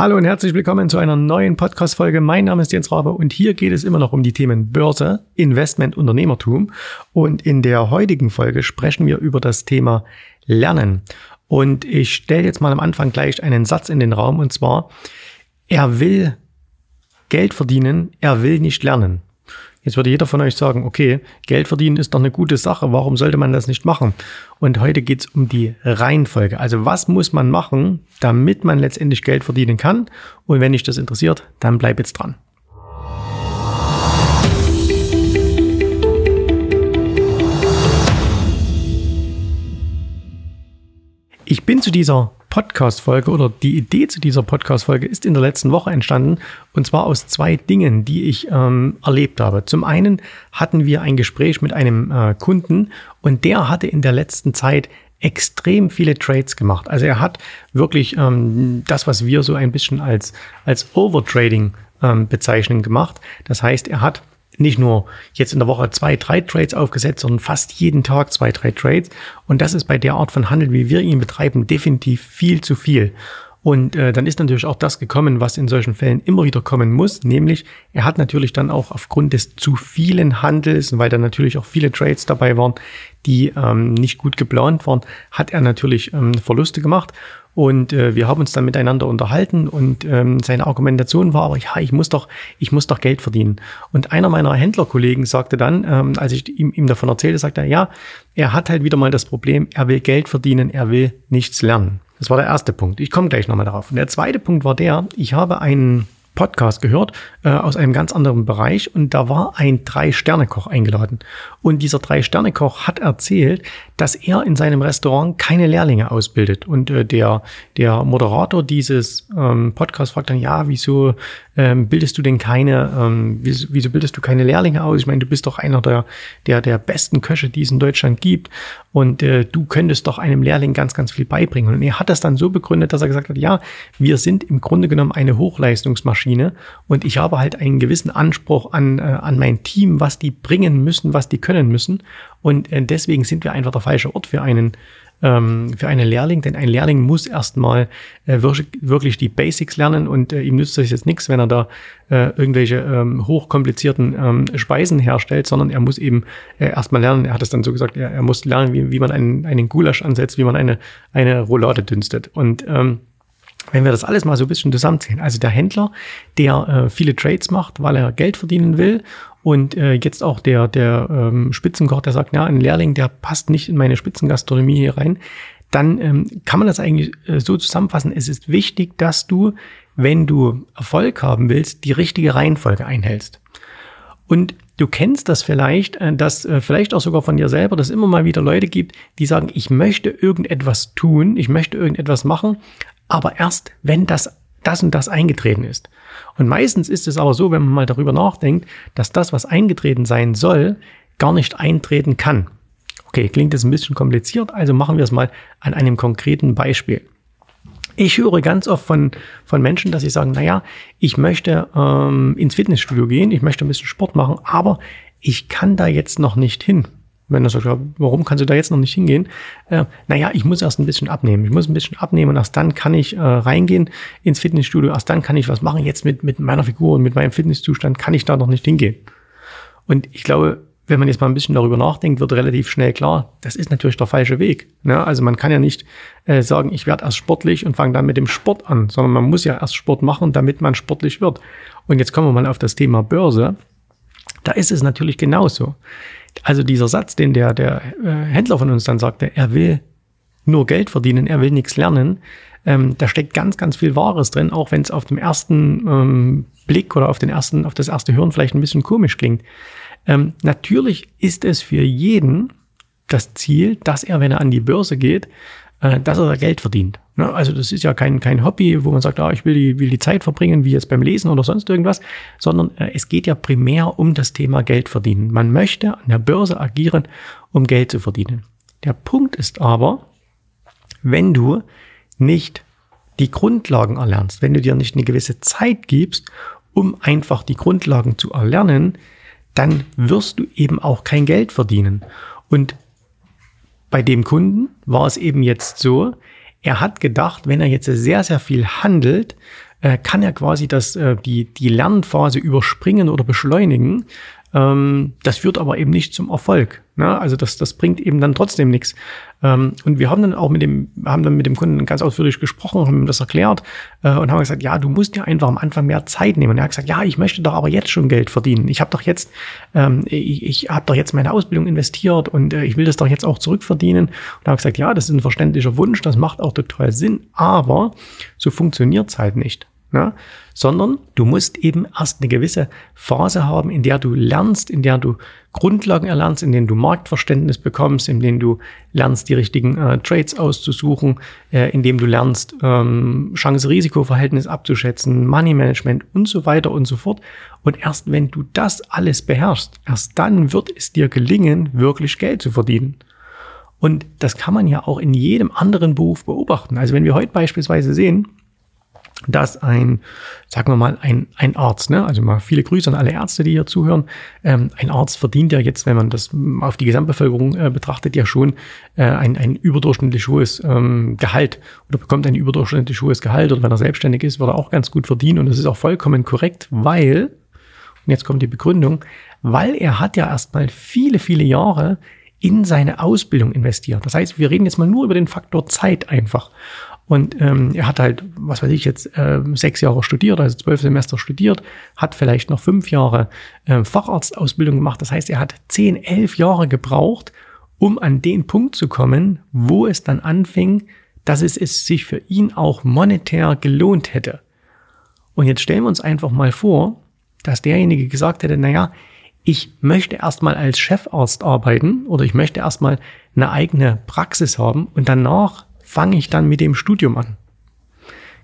Hallo und herzlich willkommen zu einer neuen Podcast-Folge. Mein Name ist Jens Rabe und hier geht es immer noch um die Themen Börse, Investment, Unternehmertum. Und in der heutigen Folge sprechen wir über das Thema Lernen. Und ich stelle jetzt mal am Anfang gleich einen Satz in den Raum und zwar, er will Geld verdienen, er will nicht lernen. Jetzt würde jeder von euch sagen, okay, Geld verdienen ist doch eine gute Sache, warum sollte man das nicht machen? Und heute geht es um die Reihenfolge. Also was muss man machen, damit man letztendlich Geld verdienen kann? Und wenn dich das interessiert, dann bleib jetzt dran. Ich bin zu dieser Podcast-Folge oder die Idee zu dieser Podcast-Folge ist in der letzten Woche entstanden und zwar aus zwei Dingen, die ich ähm, erlebt habe. Zum einen hatten wir ein Gespräch mit einem äh, Kunden und der hatte in der letzten Zeit extrem viele Trades gemacht. Also er hat wirklich ähm, das, was wir so ein bisschen als, als Overtrading ähm, bezeichnen, gemacht. Das heißt, er hat nicht nur jetzt in der Woche zwei, drei Trades aufgesetzt, sondern fast jeden Tag zwei, drei Trades. Und das ist bei der Art von Handel, wie wir ihn betreiben, definitiv viel zu viel. Und äh, dann ist natürlich auch das gekommen, was in solchen Fällen immer wieder kommen muss, nämlich er hat natürlich dann auch aufgrund des zu vielen Handels, weil da natürlich auch viele Trades dabei waren, die ähm, nicht gut geplant waren, hat er natürlich ähm, Verluste gemacht. Und äh, wir haben uns dann miteinander unterhalten und ähm, seine Argumentation war aber, ja, ich muss doch, ich muss doch Geld verdienen. Und einer meiner Händlerkollegen sagte dann, ähm, als ich ihm, ihm davon erzählte, sagte er, ja, er hat halt wieder mal das Problem, er will Geld verdienen, er will nichts lernen. Das war der erste Punkt. Ich komme gleich nochmal darauf. Und der zweite Punkt war der, ich habe einen Podcast gehört äh, aus einem ganz anderen Bereich und da war ein Drei-Sterne-Koch eingeladen. Und dieser Drei-Sterne-Koch hat erzählt, dass er in seinem Restaurant keine Lehrlinge ausbildet. Und äh, der, der Moderator dieses ähm, Podcasts fragt dann, ja, wieso ähm, bildest du denn keine, ähm, wieso, bildest du keine Lehrlinge aus? Ich meine, du bist doch einer der, der, der besten Köche, die es in Deutschland gibt. Und äh, du könntest doch einem Lehrling ganz, ganz viel beibringen. Und er hat das dann so begründet, dass er gesagt hat, ja, wir sind im Grunde genommen eine Hochleistungsmaschine und ich habe halt einen gewissen Anspruch an, äh, an mein Team, was die bringen müssen, was die können müssen. Und äh, deswegen sind wir einfach der falsche Ort für einen ähm, für einen Lehrling, denn ein Lehrling muss erstmal äh, wirklich, die Basics lernen und äh, ihm nützt das jetzt nichts, wenn er da äh, irgendwelche ähm, hochkomplizierten ähm, Speisen herstellt, sondern er muss eben äh, erstmal lernen, er hat es dann so gesagt, er, er muss lernen, wie, wie man einen, einen Gulasch ansetzt, wie man eine, eine Roulade dünstet. Und ähm, wenn wir das alles mal so ein bisschen zusammenziehen, also der Händler, der äh, viele Trades macht, weil er Geld verdienen will und äh, jetzt auch der, der ähm, Spitzenkoch, der sagt, ja, ein Lehrling, der passt nicht in meine Spitzengastronomie hier rein, dann ähm, kann man das eigentlich äh, so zusammenfassen. Es ist wichtig, dass du, wenn du Erfolg haben willst, die richtige Reihenfolge einhältst. Und du kennst das vielleicht, äh, dass äh, vielleicht auch sogar von dir selber, dass immer mal wieder Leute gibt, die sagen, ich möchte irgendetwas tun, ich möchte irgendetwas machen, aber erst wenn das das und das eingetreten ist. Und meistens ist es aber so, wenn man mal darüber nachdenkt, dass das, was eingetreten sein soll, gar nicht eintreten kann. Okay, klingt jetzt ein bisschen kompliziert, also machen wir es mal an einem konkreten Beispiel. Ich höre ganz oft von, von Menschen, dass sie sagen, naja, ich möchte ähm, ins Fitnessstudio gehen, ich möchte ein bisschen Sport machen, aber ich kann da jetzt noch nicht hin. Wenn er sagt, ja, warum kannst du da jetzt noch nicht hingehen? Äh, naja, ich muss erst ein bisschen abnehmen. Ich muss ein bisschen abnehmen und erst dann kann ich äh, reingehen ins Fitnessstudio. Erst dann kann ich was machen. Jetzt mit, mit meiner Figur und mit meinem Fitnesszustand kann ich da noch nicht hingehen. Und ich glaube, wenn man jetzt mal ein bisschen darüber nachdenkt, wird relativ schnell klar, das ist natürlich der falsche Weg. Ne? Also man kann ja nicht äh, sagen, ich werde erst sportlich und fange dann mit dem Sport an, sondern man muss ja erst Sport machen, damit man sportlich wird. Und jetzt kommen wir mal auf das Thema Börse. Da ist es natürlich genauso. Also dieser Satz, den der, der äh, Händler von uns dann sagte, er will nur Geld verdienen, er will nichts lernen, ähm, da steckt ganz, ganz viel Wahres drin, auch wenn es auf dem ersten ähm, Blick oder auf den ersten, auf das erste Hören vielleicht ein bisschen komisch klingt. Ähm, natürlich ist es für jeden das Ziel, dass er, wenn er an die Börse geht, äh, dass er da Geld verdient. Ne? Also das ist ja kein, kein Hobby, wo man sagt, ah, ich will die, will die Zeit verbringen, wie jetzt beim Lesen oder sonst irgendwas, sondern äh, es geht ja primär um das Thema Geld verdienen. Man möchte an der Börse agieren, um Geld zu verdienen. Der Punkt ist aber, wenn du nicht die Grundlagen erlernst, wenn du dir nicht eine gewisse Zeit gibst, um einfach die Grundlagen zu erlernen, dann wirst du eben auch kein Geld verdienen. Und bei dem Kunden war es eben jetzt so, er hat gedacht, wenn er jetzt sehr, sehr viel handelt, äh, kann er quasi das, äh, die, die Lernphase überspringen oder beschleunigen. Ähm, das führt aber eben nicht zum Erfolg. Ne? Also das, das bringt eben dann trotzdem nichts. Ähm, und wir haben dann auch mit dem, haben dann mit dem Kunden ganz ausführlich gesprochen, haben ihm das erklärt äh, und haben gesagt, ja, du musst dir einfach am Anfang mehr Zeit nehmen. Und er hat gesagt, ja, ich möchte doch aber jetzt schon Geld verdienen. Ich habe doch jetzt, ähm, ich, ich habe doch jetzt meine Ausbildung investiert und äh, ich will das doch jetzt auch zurückverdienen. Und er hat gesagt, ja, das ist ein verständlicher Wunsch, das macht auch total Sinn, aber so funktioniert's halt nicht ne? sondern du musst eben erst eine gewisse Phase haben, in der du lernst, in der du Grundlagen erlernst, in denen du Marktverständnis bekommst, in denen du lernst, die richtigen äh, Trades auszusuchen, äh, in dem du lernst, ähm, Chance-Risiko-Verhältnis abzuschätzen, Money Management und so weiter und so fort. Und erst wenn du das alles beherrschst, erst dann wird es dir gelingen, wirklich Geld zu verdienen. Und das kann man ja auch in jedem anderen Beruf beobachten. Also wenn wir heute beispielsweise sehen, dass ein, sagen wir mal, ein, ein Arzt, ne, also mal viele Grüße an alle Ärzte, die hier zuhören, ähm, ein Arzt verdient ja jetzt, wenn man das auf die Gesamtbevölkerung äh, betrachtet, ja schon äh, ein, ein überdurchschnittlich hohes ähm, Gehalt oder bekommt ein überdurchschnittlich hohes Gehalt oder wenn er selbstständig ist, wird er auch ganz gut verdienen und das ist auch vollkommen korrekt, weil, und jetzt kommt die Begründung, weil er hat ja erstmal viele, viele Jahre in seine Ausbildung investiert. Das heißt, wir reden jetzt mal nur über den Faktor Zeit einfach. Und ähm, er hat halt, was weiß ich jetzt, äh, sechs Jahre studiert, also zwölf Semester studiert, hat vielleicht noch fünf Jahre äh, Facharztausbildung gemacht. Das heißt, er hat zehn, elf Jahre gebraucht, um an den Punkt zu kommen, wo es dann anfing, dass es, es sich für ihn auch monetär gelohnt hätte. Und jetzt stellen wir uns einfach mal vor, dass derjenige gesagt hätte, naja, ich möchte erstmal als Chefarzt arbeiten oder ich möchte erstmal eine eigene Praxis haben und danach fange ich dann mit dem Studium an?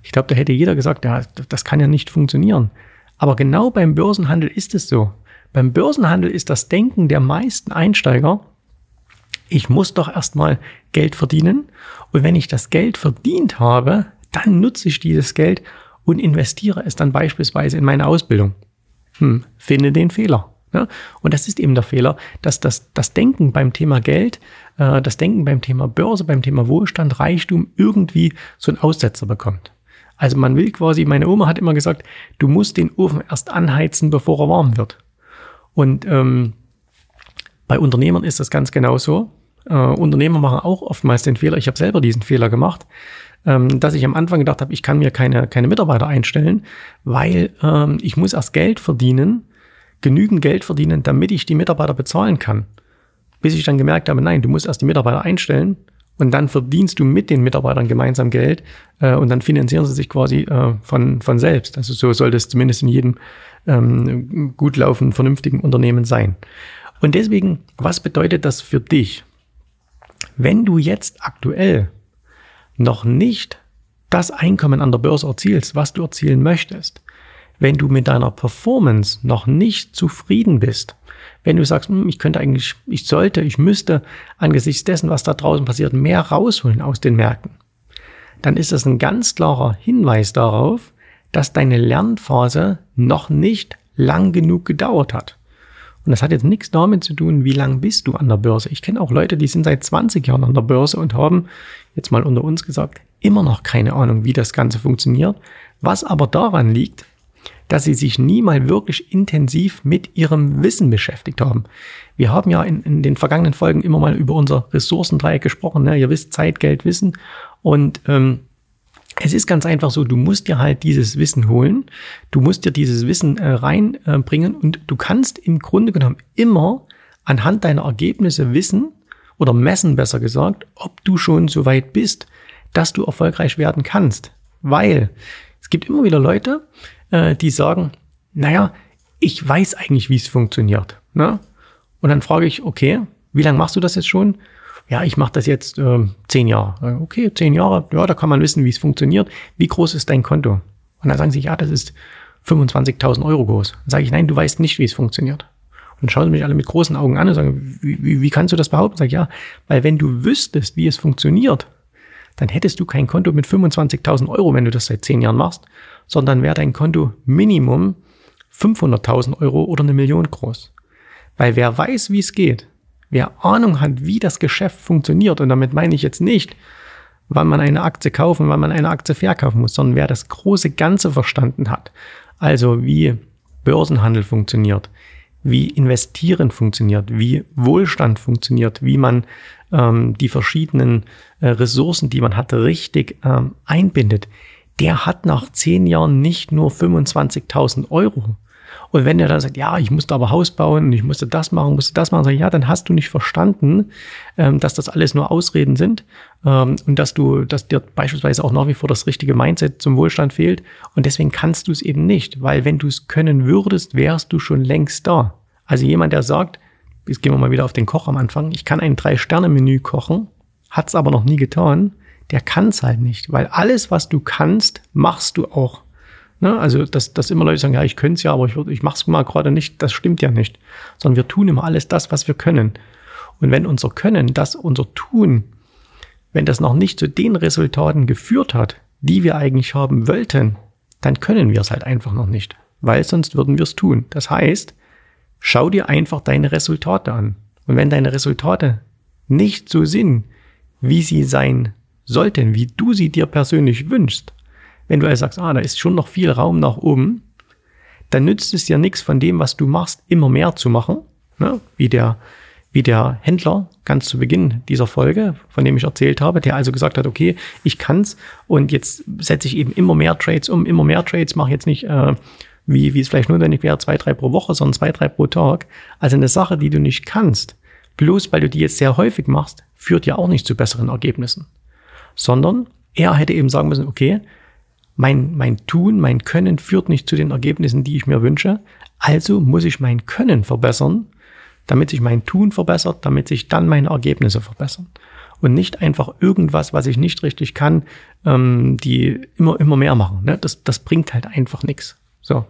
Ich glaube, da hätte jeder gesagt, ja, das kann ja nicht funktionieren. Aber genau beim Börsenhandel ist es so. Beim Börsenhandel ist das Denken der meisten Einsteiger, ich muss doch erstmal Geld verdienen und wenn ich das Geld verdient habe, dann nutze ich dieses Geld und investiere es dann beispielsweise in meine Ausbildung. Hm, finde den Fehler. Ne? Und das ist eben der Fehler, dass das, das Denken beim Thema Geld, äh, das Denken beim Thema Börse, beim Thema Wohlstand, Reichtum irgendwie so einen Aussetzer bekommt. Also man will quasi, meine Oma hat immer gesagt, du musst den Ofen erst anheizen, bevor er warm wird. Und ähm, bei Unternehmern ist das ganz genauso. Äh, Unternehmer machen auch oftmals den Fehler, ich habe selber diesen Fehler gemacht, ähm, dass ich am Anfang gedacht habe, ich kann mir keine, keine Mitarbeiter einstellen, weil ähm, ich muss erst Geld verdienen, genügend Geld verdienen, damit ich die Mitarbeiter bezahlen kann. Bis ich dann gemerkt habe, nein, du musst erst die Mitarbeiter einstellen und dann verdienst du mit den Mitarbeitern gemeinsam Geld äh, und dann finanzieren sie sich quasi äh, von, von selbst. Also so sollte es zumindest in jedem ähm, gut laufenden, vernünftigen Unternehmen sein. Und deswegen, was bedeutet das für dich? Wenn du jetzt aktuell noch nicht das Einkommen an der Börse erzielst, was du erzielen möchtest, wenn du mit deiner Performance noch nicht zufrieden bist, wenn du sagst, hm, ich könnte eigentlich, ich sollte, ich müsste angesichts dessen, was da draußen passiert, mehr rausholen aus den Märkten, dann ist das ein ganz klarer Hinweis darauf, dass deine Lernphase noch nicht lang genug gedauert hat. Und das hat jetzt nichts damit zu tun, wie lang bist du an der Börse. Ich kenne auch Leute, die sind seit 20 Jahren an der Börse und haben, jetzt mal unter uns gesagt, immer noch keine Ahnung, wie das Ganze funktioniert. Was aber daran liegt, dass sie sich nie mal wirklich intensiv mit ihrem Wissen beschäftigt haben. Wir haben ja in, in den vergangenen Folgen immer mal über unser Ressourcendreieck gesprochen. Ne? Ihr wisst, Zeit, Geld, Wissen. Und ähm, es ist ganz einfach so, du musst dir halt dieses Wissen holen, du musst dir dieses Wissen äh, reinbringen äh, und du kannst im Grunde genommen immer anhand deiner Ergebnisse wissen oder messen, besser gesagt, ob du schon so weit bist, dass du erfolgreich werden kannst. Weil es gibt immer wieder Leute, äh, die sagen, naja, ich weiß eigentlich, wie es funktioniert. Ne? Und dann frage ich, okay, wie lange machst du das jetzt schon? Ja, ich mache das jetzt äh, zehn Jahre. Okay, zehn Jahre, ja, da kann man wissen, wie es funktioniert. Wie groß ist dein Konto? Und dann sagen sie, ja, das ist 25.000 Euro groß. Dann sage ich, nein, du weißt nicht, wie es funktioniert. Und dann schauen sie mich alle mit großen Augen an und sagen, wie, wie, wie kannst du das behaupten? Sag ich, ja, weil wenn du wüsstest, wie es funktioniert, dann hättest du kein Konto mit 25.000 Euro, wenn du das seit zehn Jahren machst, sondern wäre dein Konto Minimum 500.000 Euro oder eine Million groß. Weil wer weiß, wie es geht, wer Ahnung hat, wie das Geschäft funktioniert, und damit meine ich jetzt nicht, wann man eine Aktie kaufen, wann man eine Aktie verkaufen muss, sondern wer das große Ganze verstanden hat. Also wie Börsenhandel funktioniert, wie Investieren funktioniert, wie Wohlstand funktioniert, wie man ähm, die verschiedenen äh, Ressourcen, die man hat, richtig ähm, einbindet, der hat nach zehn Jahren nicht nur 25.000 Euro. Und wenn er dann sagt, ja, ich musste aber Haus bauen und ich musste das machen, musste das machen, sag ich, ja, dann hast du nicht verstanden, ähm, dass das alles nur Ausreden sind ähm, und dass du, dass dir beispielsweise auch nach wie vor das richtige Mindset zum Wohlstand fehlt. Und deswegen kannst du es eben nicht, weil wenn du es können würdest, wärst du schon längst da. Also jemand, der sagt, jetzt gehen wir mal wieder auf den Koch am Anfang, ich kann ein Drei-Sterne-Menü kochen, hat es aber noch nie getan, der kann es halt nicht, weil alles, was du kannst, machst du auch. Ne? Also, dass, dass immer Leute sagen, ja, ich könnte es ja, aber ich, ich mache es mal gerade nicht, das stimmt ja nicht. Sondern wir tun immer alles das, was wir können. Und wenn unser Können, das unser Tun, wenn das noch nicht zu den Resultaten geführt hat, die wir eigentlich haben wollten, dann können wir es halt einfach noch nicht, weil sonst würden wir es tun. Das heißt, schau dir einfach deine Resultate an. Und wenn deine Resultate nicht so sind, wie sie sein sollten, wie du sie dir persönlich wünschst, wenn du also sagst, ah, da ist schon noch viel Raum nach oben, dann nützt es dir nichts von dem, was du machst, immer mehr zu machen, ne? wie der wie der Händler ganz zu Beginn dieser Folge, von dem ich erzählt habe, der also gesagt hat, okay, ich kann's und jetzt setze ich eben immer mehr Trades um, immer mehr Trades, mache jetzt nicht, äh, wie, wie es vielleicht notwendig wäre, zwei, drei pro Woche, sondern zwei, drei pro Tag. Also eine Sache, die du nicht kannst, bloß weil du die jetzt sehr häufig machst, führt ja auch nicht zu besseren Ergebnissen. Sondern er hätte eben sagen müssen, okay, mein, mein Tun, mein Können führt nicht zu den Ergebnissen, die ich mir wünsche. Also muss ich mein Können verbessern, damit sich mein Tun verbessert, damit sich dann meine Ergebnisse verbessern. Und nicht einfach irgendwas, was ich nicht richtig kann, ähm, die immer, immer mehr machen. Ne? Das, das bringt halt einfach nichts. So.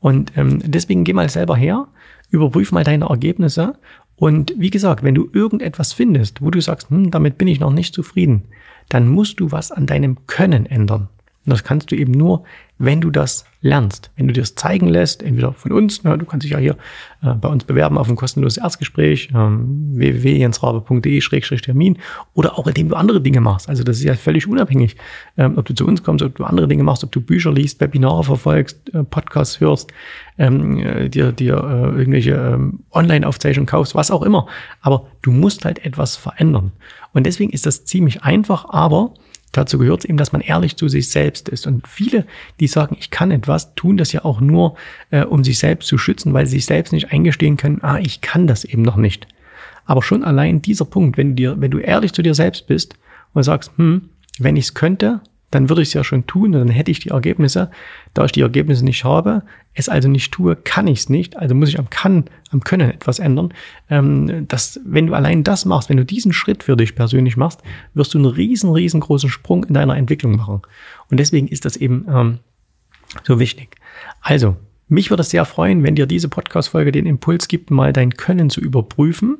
Und ähm, deswegen geh mal selber her, überprüf mal deine Ergebnisse. Und wie gesagt, wenn du irgendetwas findest, wo du sagst, hm, damit bin ich noch nicht zufrieden, dann musst du was an deinem Können ändern. Und das kannst du eben nur, wenn du das lernst, wenn du dir das zeigen lässt, entweder von uns, ne, du kannst dich ja hier äh, bei uns bewerben auf ein kostenloses Erstgespräch, ähm, www.jensrabe.de-termin oder auch indem du andere Dinge machst. Also das ist ja völlig unabhängig, ähm, ob du zu uns kommst, ob du andere Dinge machst, ob du Bücher liest, Webinare verfolgst, äh, Podcasts hörst, ähm, äh, dir, dir äh, irgendwelche ähm, Online-Aufzeichnungen kaufst, was auch immer. Aber du musst halt etwas verändern. Und deswegen ist das ziemlich einfach, aber Dazu gehört es eben, dass man ehrlich zu sich selbst ist. Und viele, die sagen, ich kann etwas, tun das ja auch nur, äh, um sich selbst zu schützen, weil sie sich selbst nicht eingestehen können, ah, ich kann das eben noch nicht. Aber schon allein dieser Punkt, wenn du dir, wenn du ehrlich zu dir selbst bist und sagst, hm, wenn ich es könnte, dann würde ich es ja schon tun und dann hätte ich die Ergebnisse. Da ich die Ergebnisse nicht habe, es also nicht tue, kann ich es nicht. Also muss ich am Kann, am Können etwas ändern. Ähm, dass, wenn du allein das machst, wenn du diesen Schritt für dich persönlich machst, wirst du einen riesen, riesengroßen Sprung in deiner Entwicklung machen. Und deswegen ist das eben ähm, so wichtig. Also, mich würde es sehr freuen, wenn dir diese Podcast-Folge den Impuls gibt, mal dein Können zu überprüfen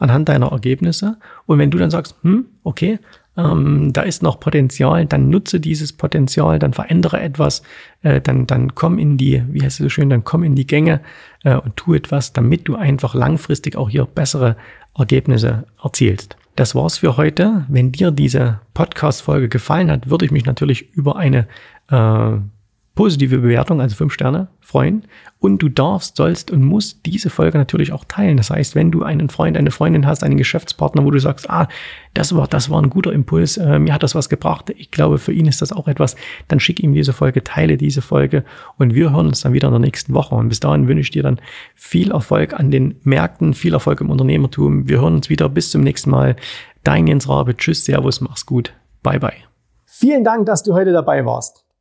anhand deiner Ergebnisse. Und wenn du dann sagst, hm, okay, ähm, da ist noch Potenzial, dann nutze dieses Potenzial, dann verändere etwas, äh, dann, dann komm in die, wie heißt es so schön, dann komm in die Gänge äh, und tu etwas, damit du einfach langfristig auch hier bessere Ergebnisse erzielst. Das war's für heute. Wenn dir diese Podcast-Folge gefallen hat, würde ich mich natürlich über eine äh, positive Bewertung, also fünf Sterne, freuen. Und du darfst, sollst und musst diese Folge natürlich auch teilen. Das heißt, wenn du einen Freund, eine Freundin hast, einen Geschäftspartner, wo du sagst, ah, das war, das war ein guter Impuls, äh, mir hat das was gebracht, ich glaube, für ihn ist das auch etwas, dann schick ihm diese Folge, teile diese Folge und wir hören uns dann wieder in der nächsten Woche. Und bis dahin wünsche ich dir dann viel Erfolg an den Märkten, viel Erfolg im Unternehmertum. Wir hören uns wieder. Bis zum nächsten Mal. Dein Jens Rabe. Tschüss, Servus, mach's gut. Bye, bye. Vielen Dank, dass du heute dabei warst.